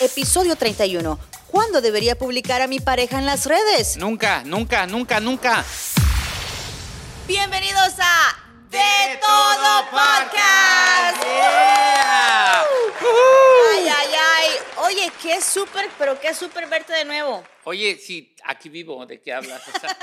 episodio 31. ¿Cuándo debería publicar a mi pareja en las redes? Nunca, nunca, nunca, nunca. Bienvenidos a De Todo Podcast. Yeah. Ay, ay, ay. Oye, qué súper, pero qué súper verte de nuevo. Oye, sí, aquí vivo, ¿de qué hablas? O sea,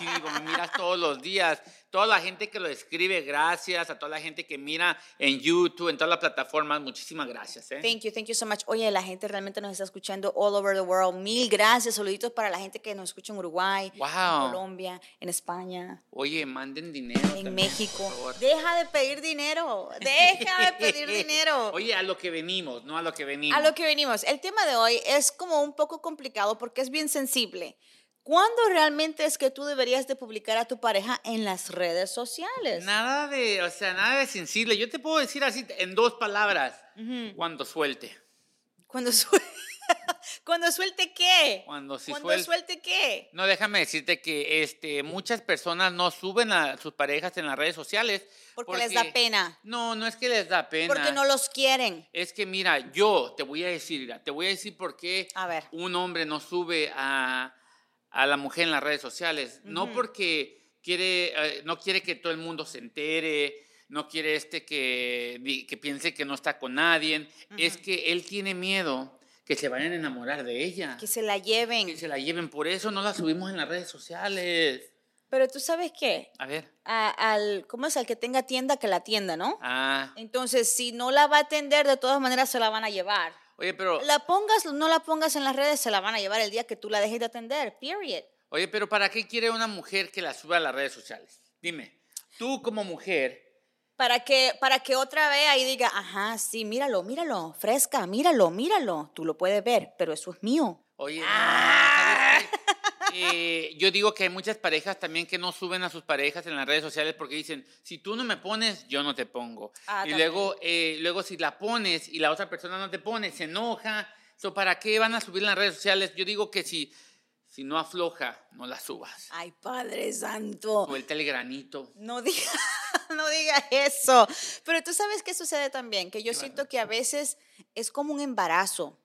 vivo, me miras todos los días. Toda la gente que lo escribe, gracias. A toda la gente que mira en YouTube, en todas las plataformas, muchísimas gracias. ¿eh? Thank you, thank you so much. Oye, la gente realmente nos está escuchando all over the world. Mil gracias. Saluditos para la gente que nos escucha en Uruguay, Wow. en Colombia, en España, Oye, manden dinero. en también, México. Deja de pedir dinero. Deja de pedir dinero. Oye, a lo que venimos, no a lo que venimos. A lo que venimos. El tema de hoy es como un poco complicado porque es bien sensible. ¿Cuándo realmente es que tú deberías de publicar a tu pareja en las redes sociales? Nada de, o sea, nada de sensible. Yo te puedo decir así en dos palabras. Cuando suelte. Cuando suelte. ¿Cuando suelte qué? Cuando sí ¿Cuando suelte. suelte qué? No, déjame decirte que este, muchas personas no suben a sus parejas en las redes sociales. Porque les da pena. No, no es que les da pena. Porque no los quieren. Es que mira, yo te voy a decir, mira, te voy a decir por qué A ver. un hombre no sube a, a la mujer en las redes sociales. No porque quiere, eh, no quiere que todo el mundo se entere, no quiere este que, que piense que no está con nadie. Es que él tiene miedo que se vayan a enamorar de ella. Que se la lleven. Que se la lleven. Por eso no la subimos en las redes sociales. Pero tú sabes qué? A ver. A- al, ¿Cómo es? Al que tenga tienda, que la tienda, ¿no? Ah. Entonces, si no la va a atender, de todas maneras se la van a llevar. Oye, pero, La pongas, no la pongas en las redes, se la van a llevar el día que tú la dejes de atender. Period. oye, pero ¿para qué quiere una mujer que la suba a las redes sociales? Dime, tú como mujer, Para que, para que otra vea y diga, ajá, sí, míralo, míralo, fresca, míralo, míralo. Tú lo puedes ver, pero eso es mío. Oye, Ah. Eh, yo digo que hay muchas parejas también que no suben a sus parejas en las redes sociales porque dicen, si tú no me pones, yo no te pongo. Ah, y también. luego, eh, luego si la pones y la otra persona no te pone, se enoja. So, ¿Para qué van a subir en las redes sociales? Yo digo que si, si no afloja, no la subas. Ay, Padre Santo. Suelta el granito. No diga, no diga eso. Pero tú sabes qué sucede también, que yo ¿Qué siento que a veces es como un embarazo.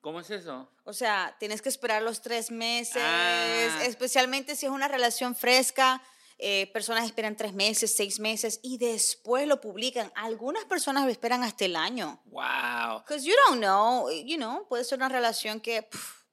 ¿Cómo es eso? O sea, tienes que esperar los tres meses, Ah. especialmente si es una relación fresca. eh, personas esperan tres meses, seis meses y después lo publican. Algunas personas lo esperan hasta el año. Wow. Because you don't know, you know, puede ser una relación que pf,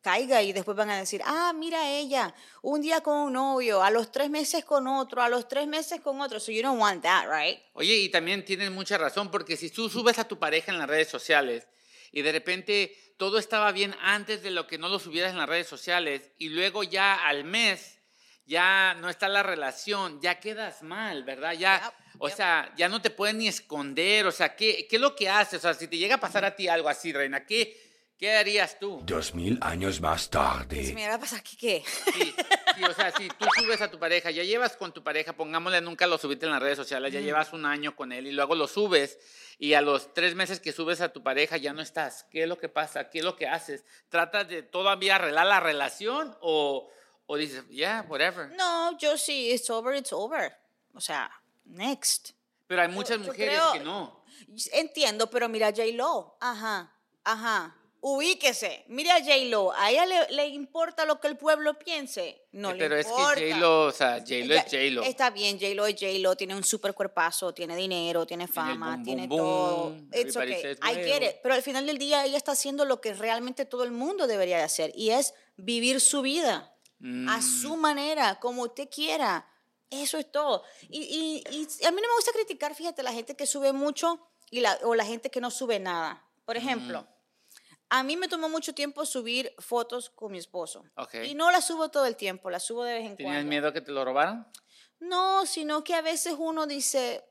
caiga y después van a decir, ah, mira ella, un día con un novio, a los tres meses con otro, a los tres meses con otro. So you don't want that, right? Oye, y también tienes mucha razón, porque si tú subes a tu pareja en las redes sociales y de repente todo estaba bien antes de lo que no lo subieras en las redes sociales y luego ya al mes ya no está la relación, ya quedas mal, ¿verdad? Ya, Yep, o yep. sea, ya no te pueden ni esconder, o sea, ¿qué, ¿qué es lo que haces? O sea, si te llega a pasar a ti algo así, Reina, ¿qué, qué harías tú? Dos mil años más Si tarde. me va a pasar aquí, ¿qué? Sí, sí, o sea, si tú subes a tu pareja, ya llevas con tu pareja, pongámosle, nunca lo subiste en las redes sociales, ya llevas un año con él y luego lo subes y a los tres meses que subes a tu pareja ya no estás. ¿Qué es lo que pasa? ¿Qué es lo que haces? ¿Tratas de todavía arreglar la relación o, o dices, yeah, whatever? No, yo sí, it's over, it's over. O sea, next. Pero hay muchas yo mujeres creo- que no. Entiendo, pero mira J-Lo. Ajá, ajá. Ubíquese. Mira a J-Lo. A ella le, le importa lo que el pueblo piense. No Eh, le Pero es importa. que J-Lo, o sea, J-Lo es J-Lo. Está bien, J-Lo es J-Lo, tiene un super cuerpazo, tiene dinero, tiene Tiene fama, boom, tiene boom, todo. boom, It's okay. I get it. Pero al final del día ella está haciendo lo que realmente todo el mundo debería de hacer y es vivir su vida a Mm. su manera, como usted quiera. Eso es todo. Y, y- y a mí no me gusta criticar, fíjate, la gente que sube mucho y la, o la gente que no sube nada. Por ejemplo, a mí me tomó mucho tiempo subir fotos con mi esposo. Y no las subo todo el tiempo, las subo de vez en ¿Tenías cuando. miedo que te lo robaran? No, sino que a veces uno dice,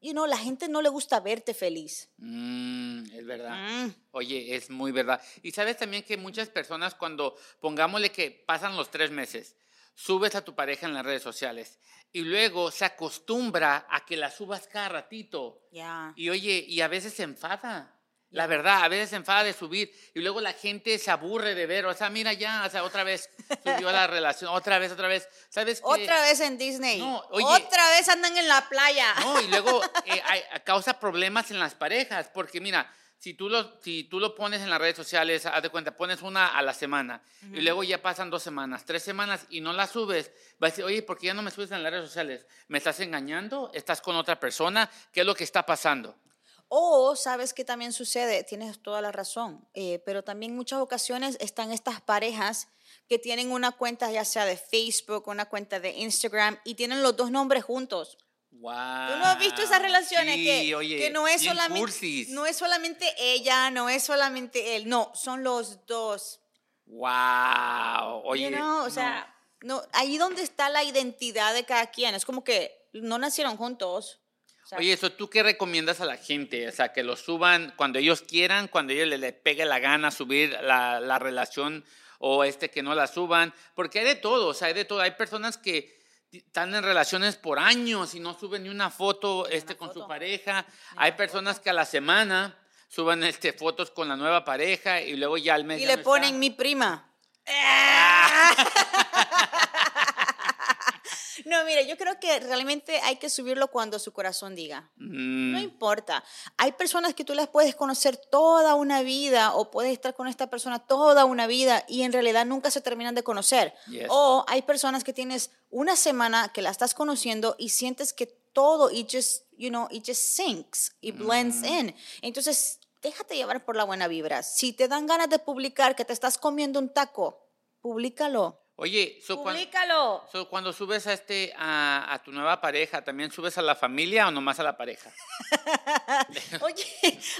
you know, la gente no le gusta verte feliz. Mm, es verdad. Mm. Oye, es muy verdad. Y sabes también que muchas personas cuando, pongámosle que pasan los tres meses, subes a tu pareja en las redes sociales y luego se acostumbra a que la subas cada ratito. Ya. Y oye, y a veces se enfada. La verdad, a veces se enfada de subir y luego la gente se aburre de ver, o sea, mira ya, o sea, otra vez subió la relación, otra vez, otra vez. ¿Sabes qué? Otra vez en Disney. No, oye. Otra vez andan en la playa. No, y luego eh, hay- causa problemas en las parejas, porque mira, si tú, lo, si tú lo pones en las redes sociales, haz de cuenta, pones una a la semana y luego ya pasan dos semanas, tres semanas y no la subes, va a decir, oye, ¿por qué ya no me subes en las redes sociales? ¿Me estás engañando? ¿Estás con otra persona? ¿Qué es lo que está pasando? O sabes que también sucede, tienes toda la razón, eh, pero también muchas ocasiones están estas parejas que tienen una cuenta ya sea de Facebook, una cuenta de Instagram y tienen los dos nombres juntos. Wow. ¿Tú no has visto esas relaciones Sí, que, oye, que no, es solamente, cursis. no es solamente ella, no es solamente él, no, son los dos. Wow. Oye. You know, o no. sea, no, ahí donde está la identidad de cada quien, es como que no nacieron juntos. Sea, Oye, eso tú qué recomiendas a la gente? O sea, que lo suban cuando ellos quieran, cuando ellos les, les pegue la gana subir la, la relación o este que no la suban, porque hay de todo, o sea, hay de todo. Hay personas que están en relaciones por años y no suben ni una foto este con su foto. pareja. Hay personas que a la semana suban este fotos con la nueva pareja y luego ya al mes y ya le no ponen está. mi prima. No, mire, yo creo que realmente hay que subirlo cuando su corazón diga. Mm, No importa. Hay personas que tú las puedes conocer toda una vida o puedes estar con esta persona toda una vida y en realidad nunca se terminan de conocer. Yes. O hay personas que tienes una semana que la estás conociendo y sientes que todo it just, you know, it just sinks, it blends in. Entonces, déjate llevar por la buena vibra. Si te dan ganas de publicar que te estás comiendo un taco, públicalo. Oye, so, cuan- Públicalo. so, cuando subes a, este, a, a tu nueva pareja, ¿también subes a la familia o nomás a la pareja? Oye,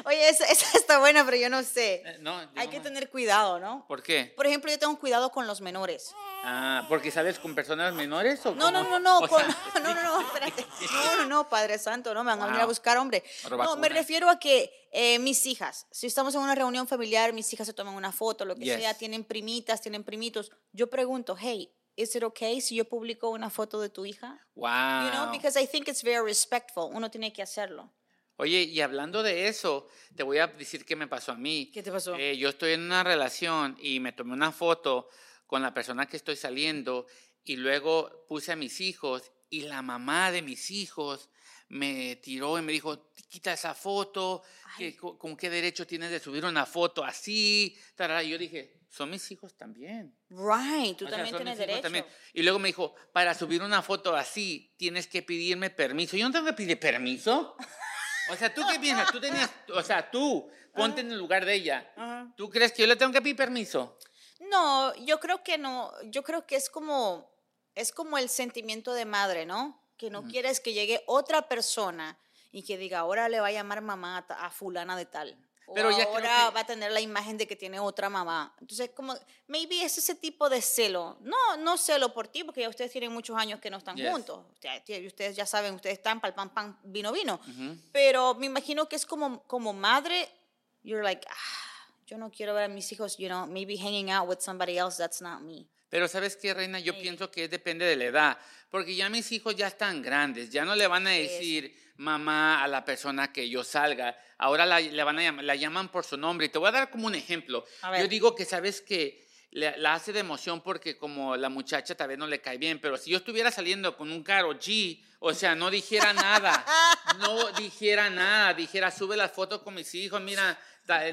oye, esa, esa está buena, pero yo no sé. Eh, no, Hay que tener cuidado, ¿no? ¿Por qué? Por ejemplo, yo tengo cuidado con los menores. Ah, ¿porque sales con personas menores o No, no, no, no, O con- sea, no, no, no, espérate. No, no, no, Padre Santo, no me van a venir a buscar, hombre. No, me refiero a que eh, mis hijas, si estamos en una reunión familiar, mis hijas se toman una foto, lo que Yes. sea, tienen primitas, tienen primitos. Yo pregunto, hey, ¿is it okay si yo publico una foto de tu hija? Wow. You know, because I think it's very respectful. Uno tiene que hacerlo. Oye, y hablando de eso, te voy a decir qué me pasó a mí. ¿Qué te pasó? Eh, yo estoy en una relación y me tomé una foto con la persona que estoy saliendo y luego puse a mis hijos y la mamá de mis hijos me tiró y me dijo, quita esa foto, co- ¿con qué derecho tienes de subir una foto así? Tarara. Y yo dije, son mis hijos también. Right, tú O también tienes derecho. también. Y luego me dijo, para subir una foto así, tienes que pedirme permiso. Yo no tengo que pedir permiso. O sea, ¿tú qué piensas? Tú tenías, o sea, tú, ponte en el lugar de ella. Ajá. ¿Tú crees que yo le tengo que pedir permiso? No, yo creo que no. Yo creo que es como, es como el sentimiento de madre, ¿no? Que no quieres que llegue otra persona y que diga, ahora le va a llamar mamá a, fulana de tal. O Pero ya ahora que- va a tener la imagen de que tiene otra mamá. Entonces, como, maybe es ese tipo de celo. No, no celo por ti, porque ya ustedes tienen muchos años que no están Yes. juntos. Ustedes ya saben, ustedes están pal pan pan, vino vino. Pero me imagino que es como, como madre, you're like, ah, yo no quiero ver a mis hijos, you know, maybe hanging out with somebody else that's not me. Pero ¿sabes qué, Reina? Yo Sí. pienso que depende de la edad. Porque ya mis hijos ya están grandes. Ya no le van a decir mamá a la persona que yo salga. Ahora la, le van a llamar, la llaman por su nombre. Y te voy a dar como un ejemplo. Yo digo que, ¿sabes que la hace de emoción porque como la muchacha tal vez no le cae bien, pero si yo estuviera saliendo con un caro G, o sea, no dijera nada, no dijera nada, dijera, sube las fotos con mis hijos, mira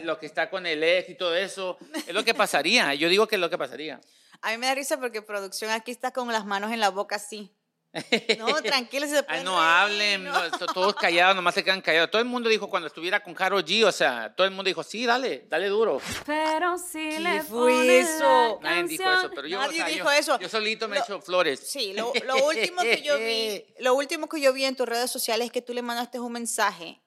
lo que está con el ex y todo eso, es lo que pasaría, yo digo que es lo que pasaría. A mí me da risa porque producción aquí está con las manos en la boca así. No, tranquilo, se Ay, no reír, hablen, no. no, to- todos callados, nomás se quedan callados. Todo el mundo dijo cuando estuviera con Karol G, o sea, todo el mundo dijo, sí, dale, dale duro. Pero si ¿Qué le fue pones eso? la Nadie dijo canción- eso, pero yo, o Nadie sea, dijo yo, eso. yo solito me Lo- echo flores. Sí, lo, lo último que yo vi, lo último que yo vi en tus redes sociales es que tú le mandaste un mensaje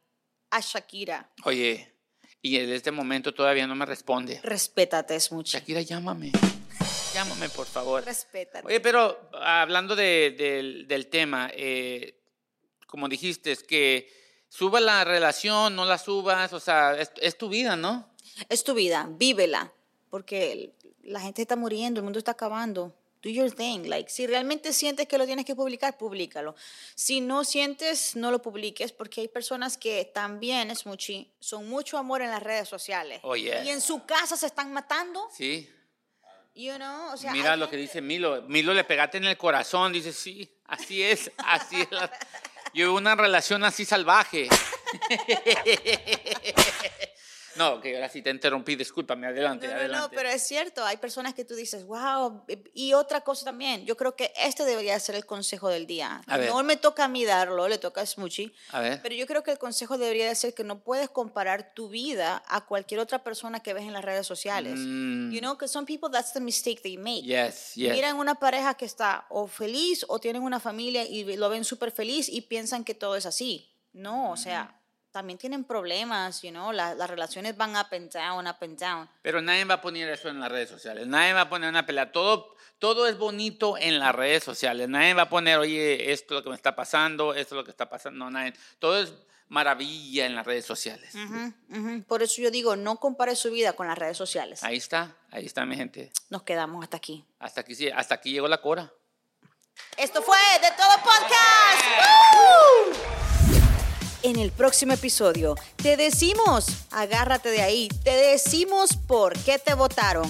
a Shakira. Oye, y en este momento todavía no me responde. Respétate, es mucho. Shakira, llámame. Llámame, por favor. Respétate. Oye, pero hablando de- del, del tema, eh, como dijiste, es que suba la relación, no la subas, o sea, es, es tu vida, ¿no? Es tu vida, vívela, porque la gente está muriendo, el mundo está acabando. Do your thing. Like, si realmente sientes que lo tienes que publicar, públicalo. Si no sientes, no lo publiques, porque hay personas que también, es muchi, son mucho amor en las redes sociales. Oh, yeah. Y en su casa se están matando, Sí. You know, o sea, Mira lo que dice Milo. Milo le pegaste en el corazón. Dice, sí, así es, así es. la- Yo una relación así salvaje. No, que ahora sí te interrumpí, discúlpame, adelante, No, no, adelante. no, pero es cierto, hay personas que tú dices, wow, y otra cosa también, yo creo que este debería ser el consejo del día. A ver. No me toca a mí darlo, le toca a Smoochie, A ver. pero yo creo que el consejo debería de ser que no puedes comparar tu vida a cualquier otra persona que ves en las redes sociales. Mm. You know, because some people that's the mistake they make. Yes, yes. Miran una pareja que está o feliz o tienen una familia y lo ven súper feliz y piensan que todo es así. No, o sea, también tienen problemas, you know, la- las relaciones van up and down, up and down. Pero nadie va a poner eso en las redes sociales. Nadie va a poner una pelea. Todo, todo es bonito en las redes sociales. Nadie va a poner, oye, esto es lo que me está pasando, esto es lo que está pasando. No, nadie. Todo es maravilla en las redes sociales. Ujú, ujú. Por eso yo digo, no compare su vida con las redes sociales. Ahí está, ahí está mi gente. Nos quedamos hasta aquí. Hasta aquí, sí, hasta aquí llegó la cora. Esto fue De Todo Podcast. ¡Woo! En el próximo episodio te decimos, agárrate de ahí, te decimos por qué te votaron.